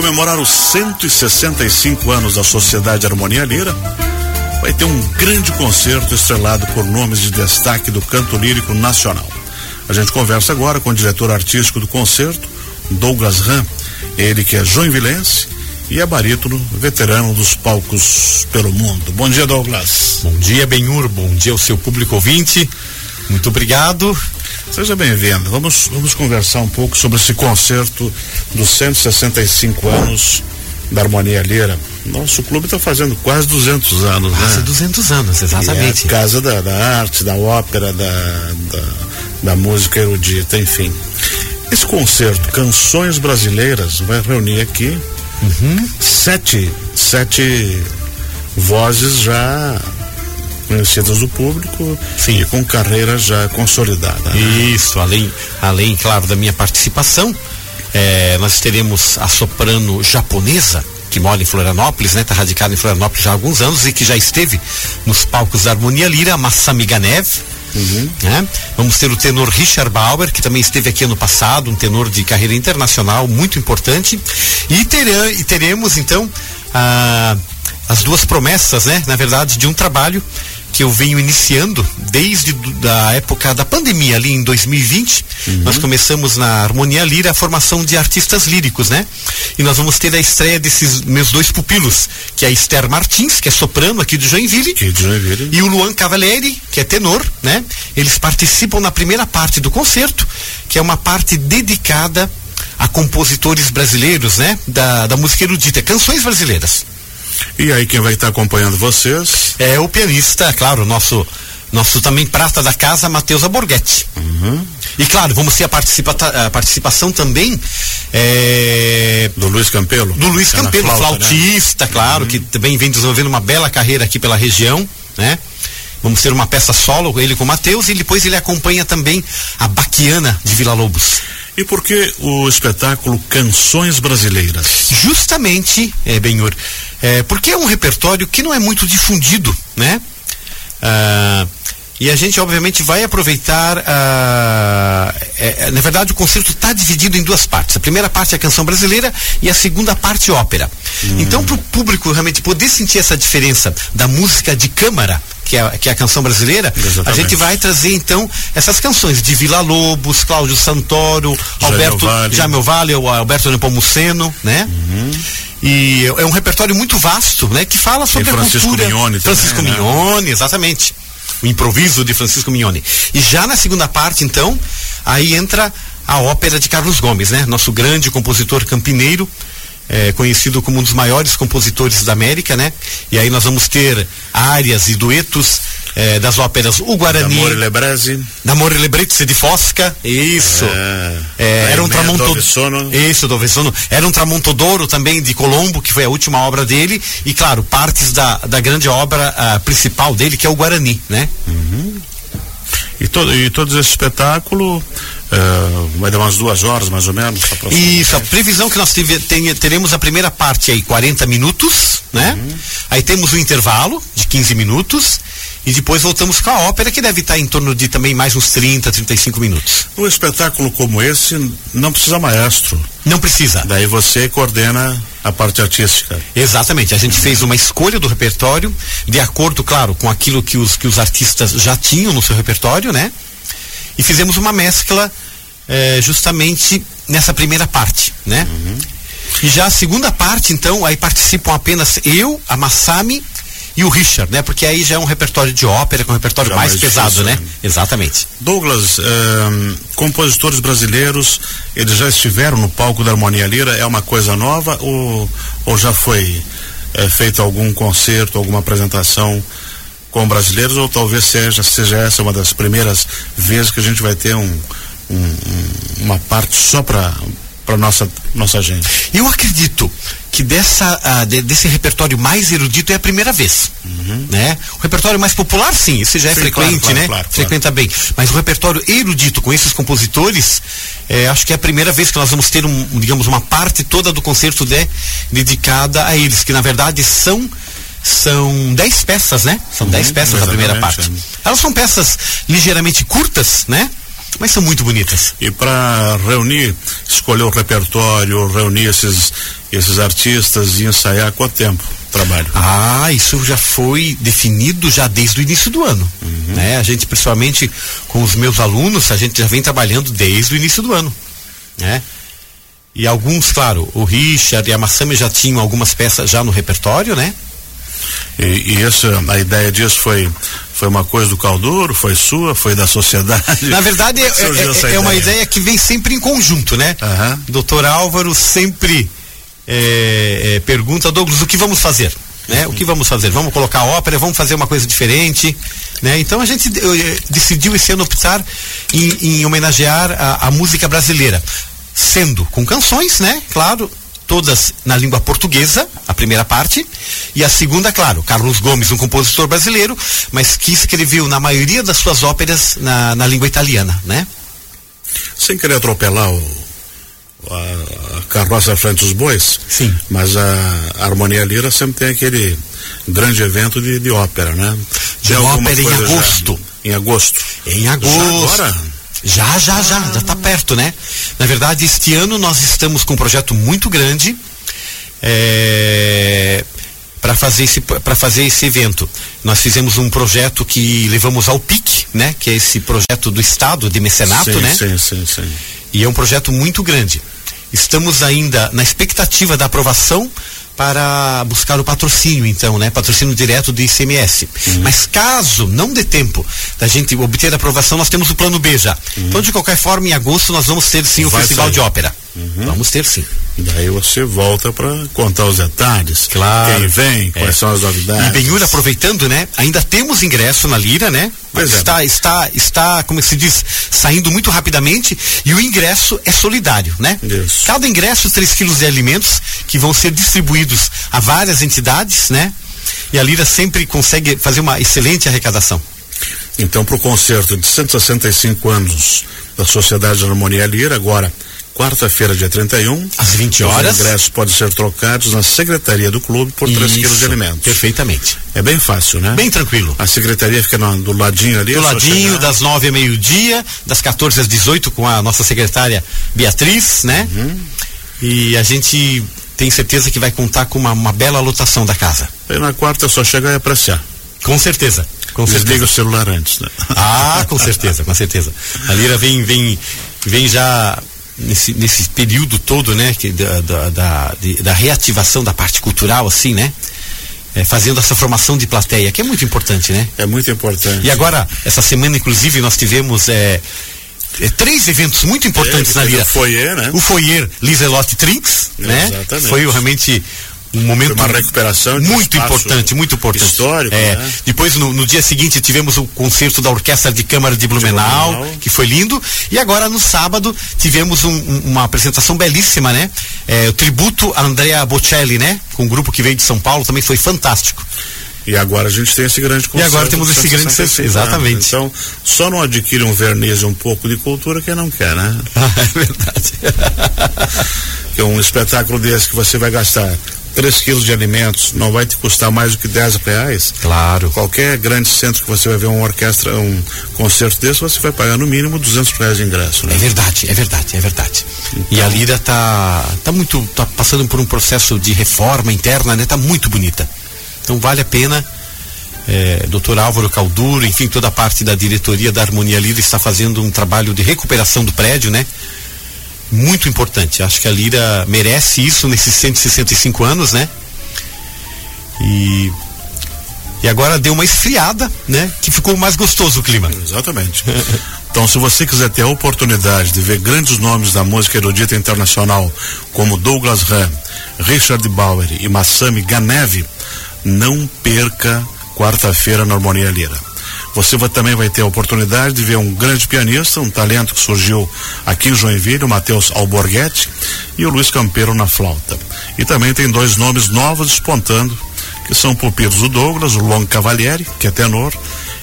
comemorar os 165 anos da Sociedade Harmonia Lira, vai ter um grande concerto estrelado por nomes de destaque do canto lírico nacional. A gente conversa agora com o diretor artístico do concerto, Douglas Ram, ele que é joinvilense e é barítono, veterano dos palcos pelo mundo. Bom dia, Douglas. Bom dia, Benhur. Bom dia ao seu público ouvinte. Muito obrigado. Seja bem-vindo. Vamos, vamos conversar um pouco sobre esse concerto dos 165 anos da Harmonia Lira. Nosso clube está fazendo quase 200 anos, quase né? 200 anos, exatamente. E é casa da, da, arte, da ópera, da, da, da música erudita, enfim. Esse concerto, Canções Brasileiras, vai reunir aqui uhum. sete, sete vozes já conhecidas do público Sim. e com carreira já consolidada. Né? Isso, além, além, claro, da minha participação, é, nós teremos a soprano japonesa, que mora em Florianópolis, né? Está radicada em Florianópolis já há alguns anos e que já esteve nos palcos da Harmonia Lira, Massami Ganev. Uhum. Né? Vamos ter o tenor Richard Bauer, que também esteve aqui ano passado, um tenor de carreira internacional muito importante. E, terá, e teremos, então, a, as duas promessas, né? Na verdade, de um trabalho que eu venho iniciando desde a época da pandemia ali em 2020. Uhum. Nós começamos na Harmonia Lira a formação de artistas líricos, né? E nós vamos ter a estreia desses meus dois pupilos, que é a Esther Martins, que é soprano aqui de Joinville, de Joinville. e o Luan Cavalieri, que é tenor, né? Eles participam na primeira parte do concerto, que é uma parte dedicada a compositores brasileiros, né? Da, da música erudita, canções brasileiras. E aí quem vai estar acompanhando vocês? É o pianista, claro, nosso nosso também prata da casa, Matheus Aborghetti. Uhum. E claro, vamos ter a, participa a participação também é, do Luiz Campelo. Do Luiz Campelo, flauta, né? flautista, né? claro, uhum. que também vem desenvolvendo uma bela carreira aqui pela região, né? Vamos ter uma peça solo, ele com o Matheus, e depois ele acompanha também a Baquiana de Vila Lobos. E por que o espetáculo Canções Brasileiras? Justamente, é, Benhor, é, porque é um repertório que não é muito difundido, né? Ah, e a gente, obviamente, vai aproveitar. Ah, é, é na verdade, o concerto está dividido em duas partes. A primeira parte é a canção brasileira e a segunda parte ópera. Hum. Então, para o público realmente poder sentir essa diferença da música de câmara que é, que é a canção brasileira, Exatamente. a gente vai trazer então essas canções de Vila Lobos, Cláudio Santoro, Alberto Jamel Vale, o Alberto Nepomuceno, né? Uhum. E é um repertório muito vasto, né? Que fala sobre a Francisco cultura. Mignone Francisco também, né? Mignone, né? exatamente. O improviso de Francisco Mignone. E já na segunda parte, então, aí entra a ópera de Carlos Gomes, né? Nosso grande compositor campineiro, é, conhecido como um dos maiores compositores da América, né? E aí nós vamos ter áreas e duetos é, das óperas O Guarani. D'Amore Lebreze. D'Amore Lebreze de Fosca. Isso. É, é, era um tramonto... Isso, do Vessono. Era um tramontodoro também de Colombo, que foi a última obra dele. E claro, partes da, da grande obra uh, principal dele, que é o Guarani, né? Uhum. E, todo, e todo esse espetáculo uh, vai dar umas duas horas mais ou menos? Isso, a previsão que nós tive, tem, teremos a primeira parte aí, 40 minutos, né? Uhum. Aí temos um intervalo de 15 minutos e depois voltamos com a ópera, que deve estar em torno de também mais uns 30, 35 minutos. Um espetáculo como esse não precisa maestro. Não precisa. Daí você coordena a parte artística. Exatamente. A gente fez uma escolha do repertório, de acordo, claro, com aquilo que os, que os artistas já tinham no seu repertório, né? E fizemos uma mescla eh, justamente nessa primeira parte, né? Uhum. E já a segunda parte, então, aí participam apenas eu, a Massami e o Richard, né? Porque aí já é um repertório de ópera, com é um repertório mais, mais, pesado, difícil, né? né? Exatamente. Douglas, um, compositores brasileiros, eles já estiveram no palco da Harmonia Lira, é uma coisa nova ou, ou já foi é, feito algum concerto, alguma apresentação com brasileiros ou talvez seja, seja essa uma das primeiras vezes que a gente vai ter um, um, uma parte só para para nossa nossa gente. Eu acredito que dessa uh, de, desse repertório mais erudito é a primeira vez, uhum. né? O repertório mais popular sim, esse já é sim, frequente, claro, claro, né? Claro, Frequenta bem, mas o repertório erudito com esses compositores, é, acho que é a primeira vez que nós vamos ter um, digamos uma parte toda do concerto de, dedicada a eles, que na verdade são são dez peças, né? São dez uhum, peças da primeira parte. É. Elas são peças ligeiramente curtas, né? mas são muito bonitas. E para reunir, escolher o repertório, reunir esses, esses artistas e ensaiar quanto tempo? Trabalho. Ah, isso já foi definido já desde o início do ano. Uhum. Né? A gente, principalmente com os meus alunos, a gente já vem trabalhando desde o início do ano. Né? E alguns, claro, o Richard e a Massami já tinham algumas peças já no repertório, né? E, e essa, a ideia disso foi foi uma coisa do Calduro, foi sua, foi da sociedade? Na verdade, é, é, é uma ideia que vem sempre em conjunto, né? Uhum. Doutor Álvaro sempre é, é, pergunta, Douglas, o que vamos fazer? Né? O que vamos fazer? Vamos colocar ópera, vamos fazer uma coisa diferente, né? Então a gente eh, decidiu esse ano optar em, em homenagear a, a música brasileira sendo com canções, né? Claro, todas na língua portuguesa, a primeira parte, e a segunda, claro, Carlos Gomes, um compositor brasileiro, mas que escreveu na maioria das suas óperas na, na língua italiana, né? Sem querer atropelar o, a, a carroça frente dos bois, Sim. mas a, a Harmonia Lira sempre tem aquele grande evento de, de ópera, né? De ópera em agosto. Já, em agosto. Em agosto. Já agora? Já, já, já, já está perto, né? Na verdade, este ano nós estamos com um projeto muito grande é, para fazer esse para fazer esse evento. Nós fizemos um projeto que levamos ao PIC, né? Que é esse projeto do Estado de mecenato, sim, né? Sim, sim, sim. E é um projeto muito grande. Estamos ainda na expectativa da aprovação para buscar o patrocínio, então, né? Patrocínio direto do ICMS. Uhum. Mas caso não dê tempo da gente obter a aprovação, nós temos o plano B já. Uhum. Então, de qualquer forma, em agosto nós vamos ter sim o Vai Festival sair. de Ópera. Uhum. Vamos ter sim. Daí você volta para contar os detalhes. Claro. Quem vem, quais é. são as novidades. E Benhur, aproveitando, né? Ainda temos ingresso na Lira, né? Pois está, é. está, está, como se diz, saindo muito rapidamente e o ingresso é solidário, né? Isso. Cada ingresso, 3 quilos de alimentos que vão ser distribuídos a várias entidades, né? E a Lira sempre consegue fazer uma excelente arrecadação. Então, para o concerto de 165 anos da Sociedade de Harmonia Lira, agora quarta-feira, dia 31. Às 20 horas. Os ingressos podem ser trocados na secretaria do clube por 3 quilos de alimentos. Perfeitamente. É bem fácil, né? Bem tranquilo. A secretaria fica no, do ladinho ali. Do ladinho, das 9 a meio-dia, das 14 às 18 com a nossa secretária Beatriz, né? Uhum. E a gente tem certeza que vai contar com uma, uma bela lotação da casa. E na quarta é só chegar e apreciar. Com certeza. Com Desliga certeza. o celular antes, né? Ah, com certeza, com certeza. A Lira vem, vem, vem já nesse, nesse período todo, né, que, da, da, da, de, da reativação da parte cultural, assim, né? É, fazendo essa formação de plateia, que é muito importante, né? É muito importante. E agora, essa semana, inclusive, nós tivemos é, é, três eventos muito importantes é, na Lira. O Foyer, né? O Foyer Liselotte Trinks, né? Exatamente. Foi realmente um momento Foi uma recuperação muito importante, muito importante. Histórico, é. né? Depois no, no, dia seguinte tivemos o concerto da Orquestra de Câmara de Blumenau, de Blumenau. que foi lindo, e agora no sábado tivemos um, um, uma apresentação belíssima, né? É, o tributo a Andrea Bocelli, né? Com um grupo que veio de São Paulo, também foi fantástico. E agora a gente tem esse grande concerto. E agora temos esse grande concerto, exatamente. Então, só não adquire um verniz e um pouco de cultura quem não quer, né? Ah, é verdade. que é um espetáculo desse que você vai gastar 3 quilos de alimentos não vai te custar mais do que 10 reais. Claro. Qualquer grande centro que você vai ver uma orquestra, um concerto desse, você vai pagar no mínimo 200 reais de ingresso. Né? É verdade, é verdade, é verdade. Então, e a Lira tá, tá muito, tá passando por um processo de reforma interna, né? Tá muito bonita. Então vale a pena. É, Dr. Álvaro Calduro, enfim, toda a parte da diretoria da Harmonia Lira está fazendo um trabalho de recuperação do prédio, né? Muito importante. Acho que a Lira merece isso nesses 165 anos, né? E e agora deu uma esfriada, né? Que ficou mais gostoso o clima. Exatamente. então, se você quiser ter a oportunidade de ver grandes nomes da música erudita internacional, como Douglas Ram, Richard Bauer e Massami Ganeve, não perca quarta-feira na Harmonia Lira. Você vai, também vai ter a oportunidade de ver um grande pianista, um talento que surgiu aqui em Joinville, o Matheus Alborguete e o Luiz Campeiro na flauta. E também tem dois nomes novos despontando, que são pupilos, o Douglas, o Long Cavalieri, que é tenor,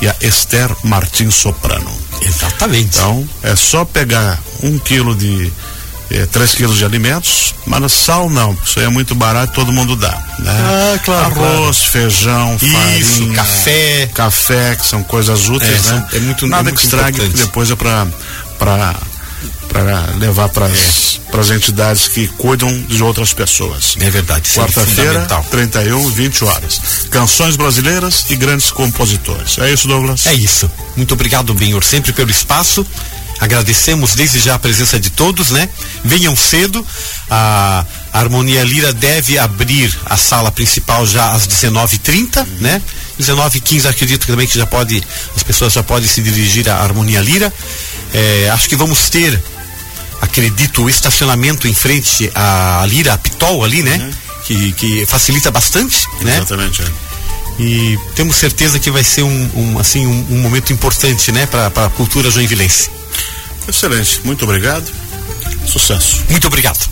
e a Esther Martins Soprano. Exatamente. Então, é só pegar um quilo de é, 3 quilos de alimentos, mas sal não, isso aí é muito barato, todo mundo dá. Né? Ah, claro. Arroz, claro. feijão, isso, farinha, café. Café, que são coisas úteis, é, né? é muito Nada é muito que estrague, importante. depois é para para para levar para as é. entidades que cuidam de outras pessoas. É verdade. Quarta-feira, 31, 20 horas. Canções brasileiras e grandes compositores. É isso, Douglas? É isso. Muito obrigado, Benhor, sempre pelo espaço. Agradecemos desde já a presença de todos, né? Venham cedo. A, Harmonia Lira deve abrir a sala principal já às 19h30, uhum. né? 19h15 acredito também que já pode, as pessoas já podem se dirigir à Harmonia Lira. É, acho que vamos ter acredito, o estacionamento em frente à Lira, a Pitol ali, né? Uhum. Que, que facilita bastante, né? Exatamente, é. E temos certeza que vai ser um, um assim, um, um, momento importante, né? Para a cultura joinvilense. Excelente, muito obrigado. Sucesso. Muito obrigado.